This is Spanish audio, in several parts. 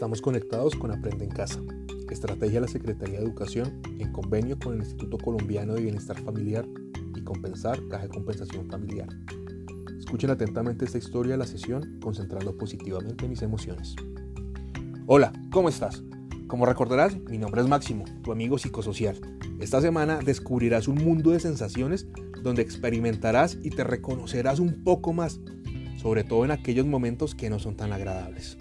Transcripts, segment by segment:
Estamos conectados con Aprende en Casa, estrategia de la Secretaría de Educación en convenio con el Instituto Colombiano de Bienestar Familiar y Compensar Caja de Compensación Familiar. Escuchen atentamente esta historia de la sesión, concentrando positivamente mis emociones. Hola, ¿cómo estás? Como recordarás, mi nombre es Máximo, tu amigo psicosocial. Esta semana descubrirás un mundo de sensaciones donde experimentarás y te reconocerás un poco más, sobre todo en aquellos momentos que no son tan agradables.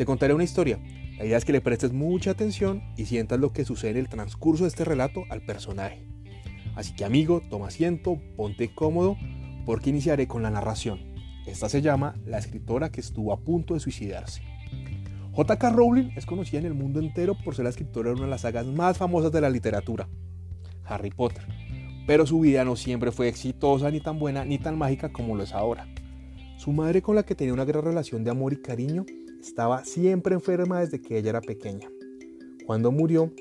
Te contaré una historia. La idea es que le prestes mucha atención y sientas lo que sucede en el transcurso de este relato al personaje. Así que amigo, toma asiento, ponte cómodo, porque iniciaré con la narración. Esta se llama La escritora que estuvo a punto de suicidarse. J.K. Rowling es conocida en el mundo entero por ser la escritora de una de las sagas más famosas de la literatura, Harry Potter. Pero su vida no siempre fue exitosa, ni tan buena, ni tan mágica como lo es ahora. Su madre, con la que tenía una gran relación de amor y cariño, estaba siempre enferma desde que ella era pequeña. Cuando murió,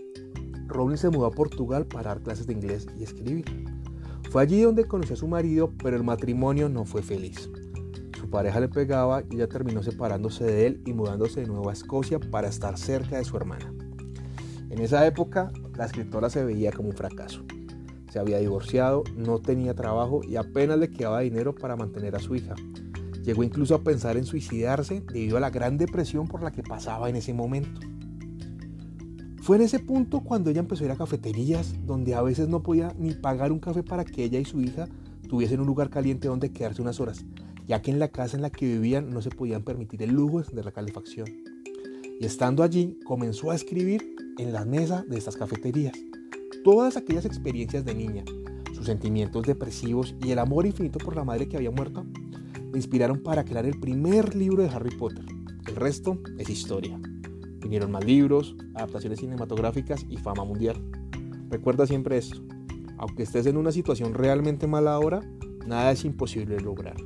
Rowling se mudó a Portugal para dar clases de inglés y escribir. Fue allí donde conoció a su marido, pero el matrimonio no fue feliz. Su pareja le pegaba y ella terminó separándose de él y mudándose de nuevo a Escocia para estar cerca de su hermana. En esa época, la escritora se veía como un fracaso. Se había divorciado, no tenía trabajo y apenas le quedaba dinero para mantener a su hija. Llegó incluso a pensar en suicidarse debido a la gran depresión por la que pasaba en ese momento. Fue en ese punto cuando ella empezó a ir a cafeterías donde a veces no podía ni pagar un café para que ella y su hija tuviesen un lugar caliente donde quedarse unas horas, ya que en la casa en la que vivían no se podían permitir el lujo de la calefacción. Y estando allí comenzó a escribir en la mesa de estas cafeterías todas aquellas experiencias de niña, sus sentimientos depresivos y el amor infinito por la madre que había muerto me inspiraron para crear el primer libro de Harry Potter. El resto es historia. Vinieron más libros, adaptaciones cinematográficas y fama mundial. Recuerda siempre esto. Aunque estés en una situación realmente mala ahora, nada es imposible de lograr.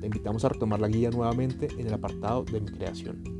Te invitamos a retomar la guía nuevamente en el apartado de mi creación.